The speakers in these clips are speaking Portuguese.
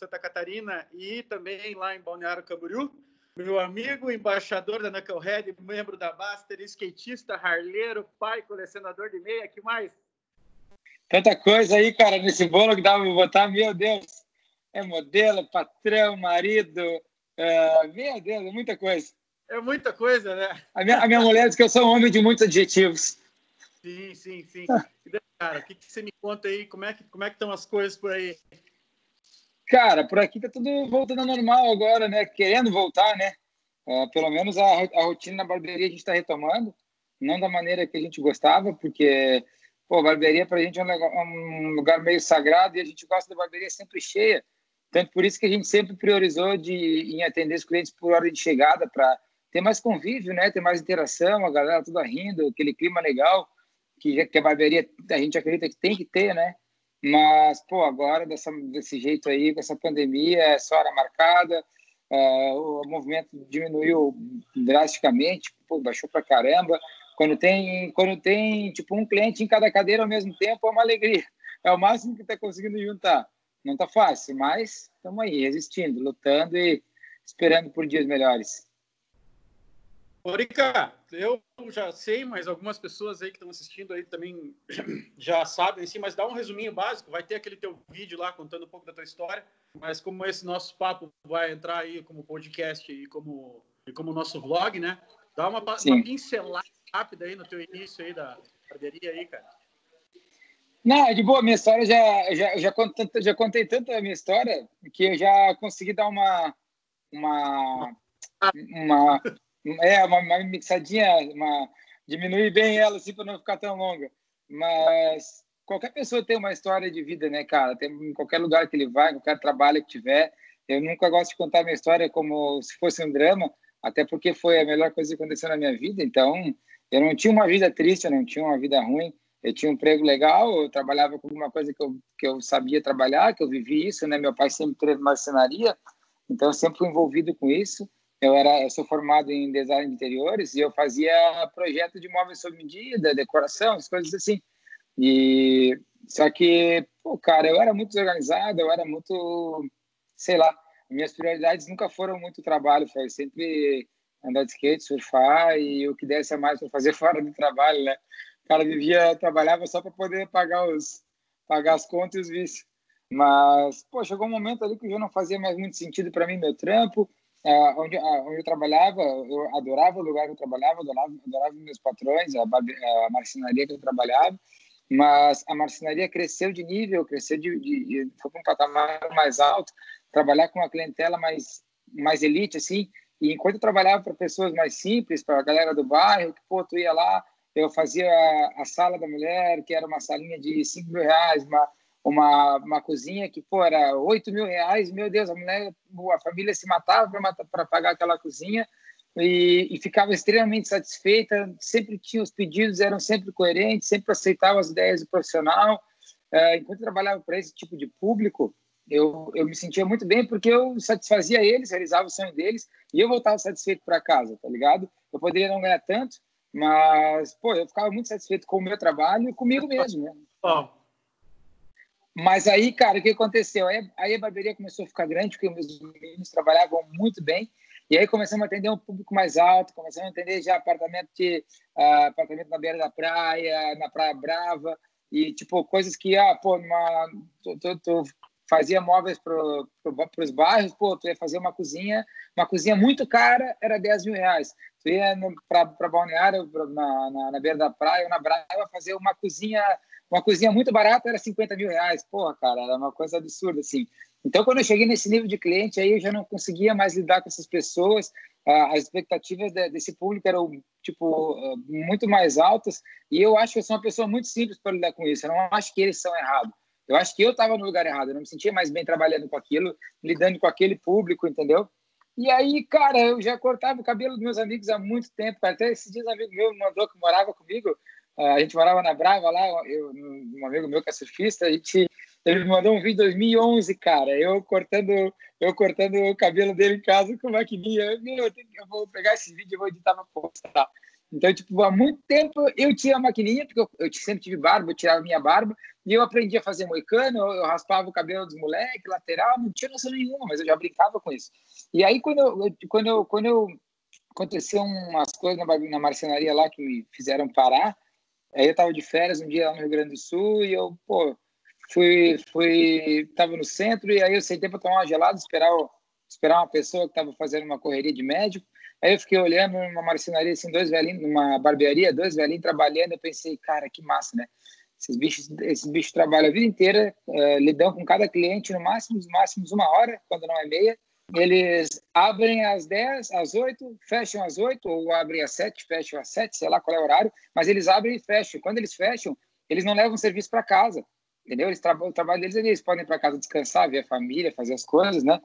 Santa Catarina e também lá em Balneário Camboriú. Meu amigo, embaixador da Knucklehead, membro da Baster, skatista, harleiro, pai, colecionador de meia, que mais? Tanta coisa aí, cara, nesse bolo que dava pra botar, meu Deus. É modelo, patrão, marido, é, meu Deus, é muita coisa. É muita coisa, né? A minha, a minha mulher diz que eu sou um homem de muitos adjetivos. Sim, sim, sim. Cara, o que, que você me conta aí? Como é que como é que estão as coisas por aí? Cara, por aqui tá tudo voltando ao normal agora, né? Querendo voltar, né? Uh, pelo menos a, a rotina na barbearia a gente está retomando, não da maneira que a gente gostava, porque pô, barbearia para a gente é um, um, lugar meio sagrado e a gente gosta da barbearia sempre cheia. Tanto por isso que a gente sempre priorizou de em atender os clientes por hora de chegada para ter mais convívio, né? Ter mais interação, a galera toda rindo, aquele clima legal que, que a barbearia a gente acredita que tem que ter, né? Mas, pô, agora dessa, desse jeito aí, com essa pandemia, é só hora marcada, uh, o movimento diminuiu drasticamente, pô, baixou pra caramba. Quando tem, quando tem, tipo, um cliente em cada cadeira ao mesmo tempo, é uma alegria. É o máximo que tá conseguindo juntar. Não tá fácil, mas estamos aí, resistindo, lutando e esperando por dias melhores. Orica, eu já sei, mas algumas pessoas aí que estão assistindo aí também já sabem, sim, mas dá um resuminho básico, vai ter aquele teu vídeo lá contando um pouco da tua história, mas como esse nosso papo vai entrar aí como podcast e como, e como nosso vlog, né? Dá uma, uma pincelada rápida aí no teu início aí da barbearia aí, cara. Não, de boa, minha história já, já, já, contei, já contei tanto a minha história que eu já consegui dar uma, uma, uma é, uma, uma mixadinha, uma, diminuir bem ela, assim, para não ficar tão longa. Mas qualquer pessoa tem uma história de vida, né, cara? Tem, em qualquer lugar que ele vai, qualquer trabalho que tiver. Eu nunca gosto de contar minha história como se fosse um drama, até porque foi a melhor coisa que aconteceu na minha vida. Então, eu não tinha uma vida triste, eu não tinha uma vida ruim. Eu tinha um emprego legal, eu trabalhava com alguma coisa que eu, que eu sabia trabalhar, que eu vivi isso, né? Meu pai sempre teve marcenaria, então eu sempre fui envolvido com isso. Eu era, eu sou formado em design de interiores e eu fazia projeto de móveis sob medida, decoração, as coisas assim. E só que, pô, cara, eu era muito desorganizado, eu era muito, sei lá, minhas prioridades nunca foram muito trabalho, foi sempre andar de skate, surfar e o que desse a mais para fazer fora do trabalho, né? O cara vivia, trabalhava só para poder pagar os pagar as contas e os vícios. Mas, pô, chegou um momento ali que já não fazia mais muito sentido para mim meu trampo Uh, onde, uh, onde eu trabalhava, eu adorava o lugar que eu trabalhava, adorava, adorava meus patrões, a, a marcenaria que eu trabalhava, mas a marcenaria cresceu de nível, cresceu de, de, de foi para um patamar mais alto, trabalhar com uma clientela mais, mais elite, assim, e enquanto eu trabalhava para pessoas mais simples, para a galera do bairro, que, pô, tu ia lá, eu fazia a, a sala da mulher, que era uma salinha de 5 mil reais, uma, uma, uma cozinha que, pô, era 8 mil reais, meu Deus, a mulher, a família se matava para pagar aquela cozinha e, e, ficava extremamente satisfeita, sempre tinha os pedidos, eram sempre coerentes, sempre aceitava as ideias do profissional. Uh, enquanto trabalhava para esse tipo de público, eu, eu me sentia muito bem porque eu satisfazia eles, realizava o sonho deles e eu voltava satisfeito para casa, tá ligado? Eu poderia não ganhar tanto, mas, pô, eu ficava muito satisfeito com o meu trabalho e comigo mesmo, né? Oh mas aí, cara, o que aconteceu? Aí, aí a barbearia começou a ficar grande, porque meus meninos trabalhavam muito bem. E aí começamos a atender um público mais alto, começamos a atender já apartamento, de, uh, apartamento na beira da praia, na Praia Brava, e tipo, coisas que, ah, pô, numa, tu, tu, tu fazia móveis para os bairros, pô, tu ia fazer uma cozinha, uma cozinha muito cara, era 10 mil reais. Tu ia para Balneário, na, na, na beira da praia, ou na Brava, fazer uma cozinha uma cozinha muito barata era 50 mil reais. Porra, cara, era uma coisa absurda, assim. Então, quando eu cheguei nesse nível de cliente, aí eu já não conseguia mais lidar com essas pessoas. As expectativas desse público eram, tipo, muito mais altas. E eu acho que eu sou uma pessoa muito simples para lidar com isso. Eu não acho que eles são errados. Eu acho que eu estava no lugar errado. Eu não me sentia mais bem trabalhando com aquilo, lidando com aquele público, entendeu? E aí, cara, eu já cortava o cabelo dos meus amigos há muito tempo. Até esses dias um amigo meu me mandou que morava comigo a gente morava na Brava lá, eu, um amigo meu que é surfista, a gente, ele me mandou um vídeo de 2011, cara, eu cortando, eu cortando o cabelo dele em casa com maquininha. Meu, eu, eu vou pegar esse vídeo e vou editar pra postar. Então, tipo, há muito tempo eu tinha a maquininha, porque eu, eu sempre tive barba, eu tirava minha barba, e eu aprendi a fazer moicano, eu raspava o cabelo dos moleques, lateral, não tinha noção nenhuma, mas eu já brincava com isso. E aí, quando eu, quando eu, quando eu aconteceu umas coisas na, na marcenaria lá que me fizeram parar, aí eu tava de férias um dia lá no Rio Grande do Sul, e eu, pô, fui, fui, tava no centro, e aí eu sentei para tomar uma gelada, esperar, esperar uma pessoa que tava fazendo uma correria de médico, Aí eu fiquei olhando numa marcenaria, assim, dois velhinhos, numa barbearia, dois velhinhos trabalhando. Eu pensei, cara, que massa, né? Esses bichos, esses bichos trabalham a vida inteira, uh, lidam com cada cliente no máximo, no máximo uma hora, quando não é meia. Eles abrem às 10, às 8, fecham às 8, ou abrem às 7, fecham às 7, sei lá qual é o horário, mas eles abrem e fecham. Quando eles fecham, eles não levam o serviço para casa, entendeu? Eles tra o trabalho deles, eles podem ir para casa descansar, ver a família, fazer as coisas, né?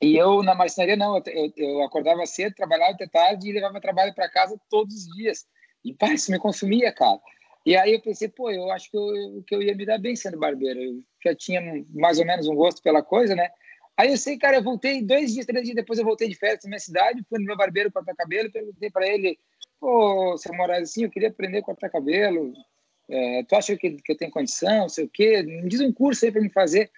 E eu, na marcenaria, não. Eu, eu acordava cedo, trabalhava até tarde e levava trabalho para casa todos os dias. E, pá, isso me consumia, cara. E aí eu pensei, pô, eu acho que eu, que eu ia me dar bem sendo barbeiro. Eu já tinha mais ou menos um gosto pela coisa, né? Aí eu sei, cara, eu voltei dois dias, três dias depois eu voltei de férias na minha cidade, fui no meu barbeiro cortar cabelo perguntei para ele, pô, seu Moraes, assim, eu queria aprender a cortar cabelo, é, tu acha que, que eu tenho condição, sei o quê, me diz um curso aí para me fazer.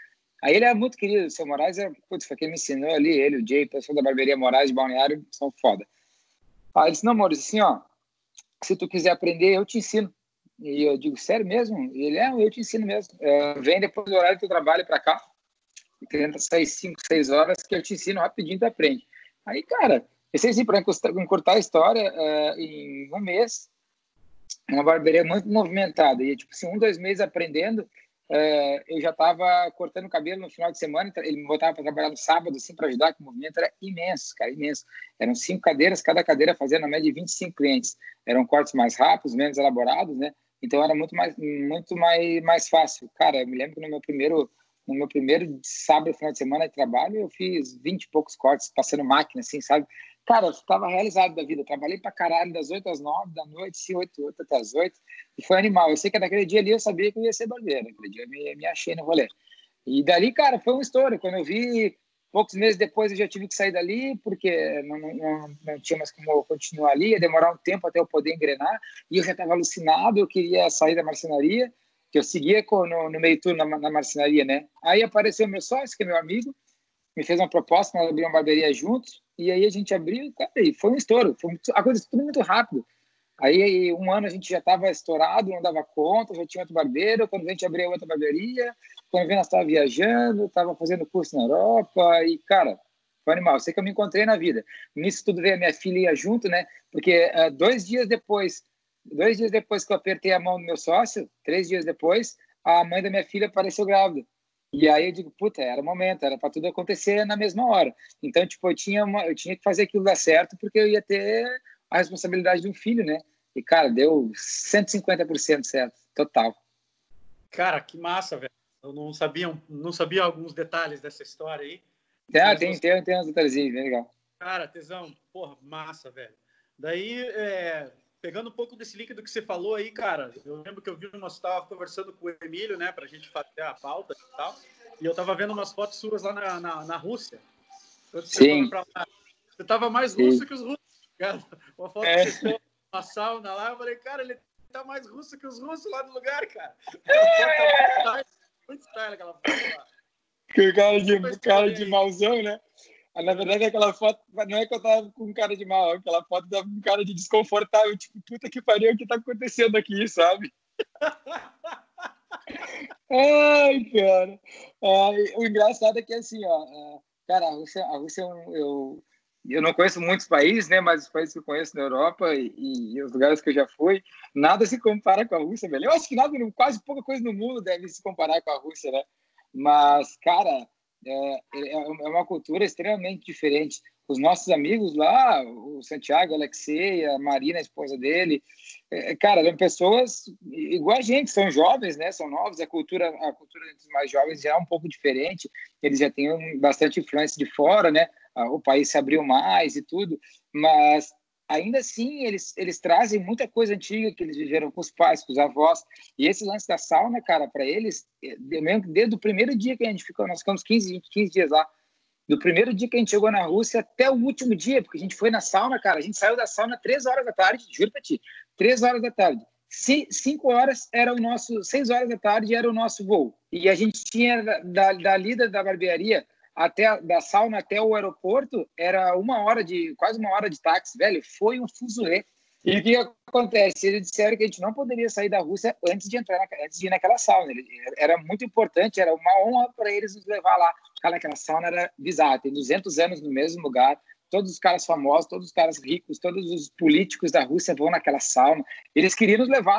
Aí ele é muito querido, o seu Moraes é, putz, foi quem me ensinou ali, ele, o Jay, pessoal da barbearia Moraes de Balneário, são foda. Aí ele disse, não, Maurício, assim, ó, se tu quiser aprender, eu te ensino. E eu digo, sério mesmo? E ele, é, eu te ensino mesmo. É, vem depois do horário do teu trabalho para cá, tenta sair 5, 6 horas, que eu te ensino rapidinho, tu aprende. Aí, cara, pensei assim, para encurtar a história, é, em um mês, uma barbearia muito movimentada, e tipo assim, um, dois meses aprendendo, é, eu já estava cortando o cabelo no final de semana, ele me botava para trabalhar no sábado, assim, para ajudar, que o movimento era imenso, cara, imenso. Eram cinco cadeiras, cada cadeira fazia na média de 25 clientes. Eram cortes mais rápidos, menos elaborados, né? Então era muito mais, muito mais, mais fácil. Cara, eu me lembro que no meu primeiro, no meu primeiro sábado, final de semana de trabalho, eu fiz 20 e poucos cortes, passando máquina, assim, sabe? Cara, eu estava realizado da vida. trabalhei para caralho das 8 às 9 da noite, se 8, 8 até as 8. E foi animal. Eu sei que naquele dia ali eu sabia que eu ia ser barbeiro. Naquele dia eu me, me achei no rolê. E dali, cara, foi uma história. Quando eu vi, poucos meses depois eu já tive que sair dali, porque não, não, não tinha mais como continuar ali. Ia demorar um tempo até eu poder engrenar. E eu já estava alucinado. Eu queria sair da marcenaria, que eu seguia no, no meio turno na, na marcenaria, né? Aí apareceu meu sócio, que é meu amigo, me fez uma proposta, nós abrimos uma barbearia juntos. E aí a gente abriu, cara, e foi um estouro. Foi muito, aconteceu tudo muito rápido. Aí, um ano a gente já estava estourado, não dava conta, já tinha outro barbeiro. Quando a gente abriu outra barbearia, quando nós estava viajando, estava fazendo curso na Europa. E, cara, foi animal. Sei que eu me encontrei na vida. Nisso tudo veio a minha filha junto, né? Porque uh, dois dias depois, dois dias depois que eu apertei a mão do meu sócio, três dias depois, a mãe da minha filha apareceu grávida. E aí eu digo, puta, era o momento, era para tudo acontecer na mesma hora. Então, tipo, eu tinha, uma, eu tinha que fazer aquilo dar certo porque eu ia ter a responsabilidade de um filho, né? E, cara, deu 150% certo, total. Cara, que massa, velho. Eu não sabia, não sabia alguns detalhes dessa história aí. Ah, tem, tem, tem uns detalhezinhos, bem legal. Cara, tesão, porra, massa, velho. Daí, é, pegando um pouco desse link do que você falou aí, cara, eu lembro que eu vi umas, estava conversando com o Emílio, né, pra gente fazer a pauta e tal, e eu tava vendo umas fotos suas lá na, na, na Rússia. Sim. Lá, você tava mais russo Sim. que os russos, cara. Uma foto é. que você uma sauna lá, eu falei, cara, ele tá mais russo que os russos lá no lugar, cara. Tá muito style aquela foto lá. Que cara de, cara de mauzão, né? Na verdade, aquela foto não é que eu tava com cara de mal, aquela foto tava com cara de desconfortável, tipo, puta que pariu, o que tá acontecendo aqui, sabe? Ai, cara. Ai, o engraçado é que assim, ó, é, cara, a Rússia, a Rússia eu, eu não conheço muitos países, né, mas os países que eu conheço na Europa e, e, os lugares que eu já fui, nada se compara com a Rússia, velho. Eu acho que nada, quase pouca coisa no mundo deve se comparar com a Rússia, né? Mas, cara, é, é, é uma cultura extremamente diferente. Os nossos amigos lá, o Santiago, Alexei, a Marina, a esposa dele, é, cara, são pessoas igual a gente, são jovens, né? São novos. A cultura, a cultura dos mais jovens já é um pouco diferente. Eles já têm bastante influência de fora, né? O país se abriu mais e tudo, mas ainda assim eles, eles trazem muita coisa antiga que eles viveram com os pais, com os avós. E esse lance da sauna, cara, para eles, mesmo desde o primeiro dia que a gente ficou, nós ficamos 15, 15 dias lá. do primeiro dia que a gente chegou na Rússia até o último dia, porque a gente foi na sauna, cara. A gente saiu da sauna três horas da tarde, juro pra ti, três horas da tarde. cinco horas era o nosso, seis horas da tarde era o nosso voo. E a gente tinha da, da da barbearia até da sauna até o aeroporto era uma hora de quase uma hora de táxi, velho. Foi um fuzuê. E o que acontece? Eles disseram que a gente não poderia sair da Rússia antes de entrar, na, antes de ir naquela sauna. Era muito importante, era uma honra para eles nos levar lá. Cara, aquela sauna era bizarra, tem 200 anos no mesmo lugar. Todos os caras famosos, todos os caras ricos, todos os políticos da Rússia vão naquela sauna. Eles queriam nos levar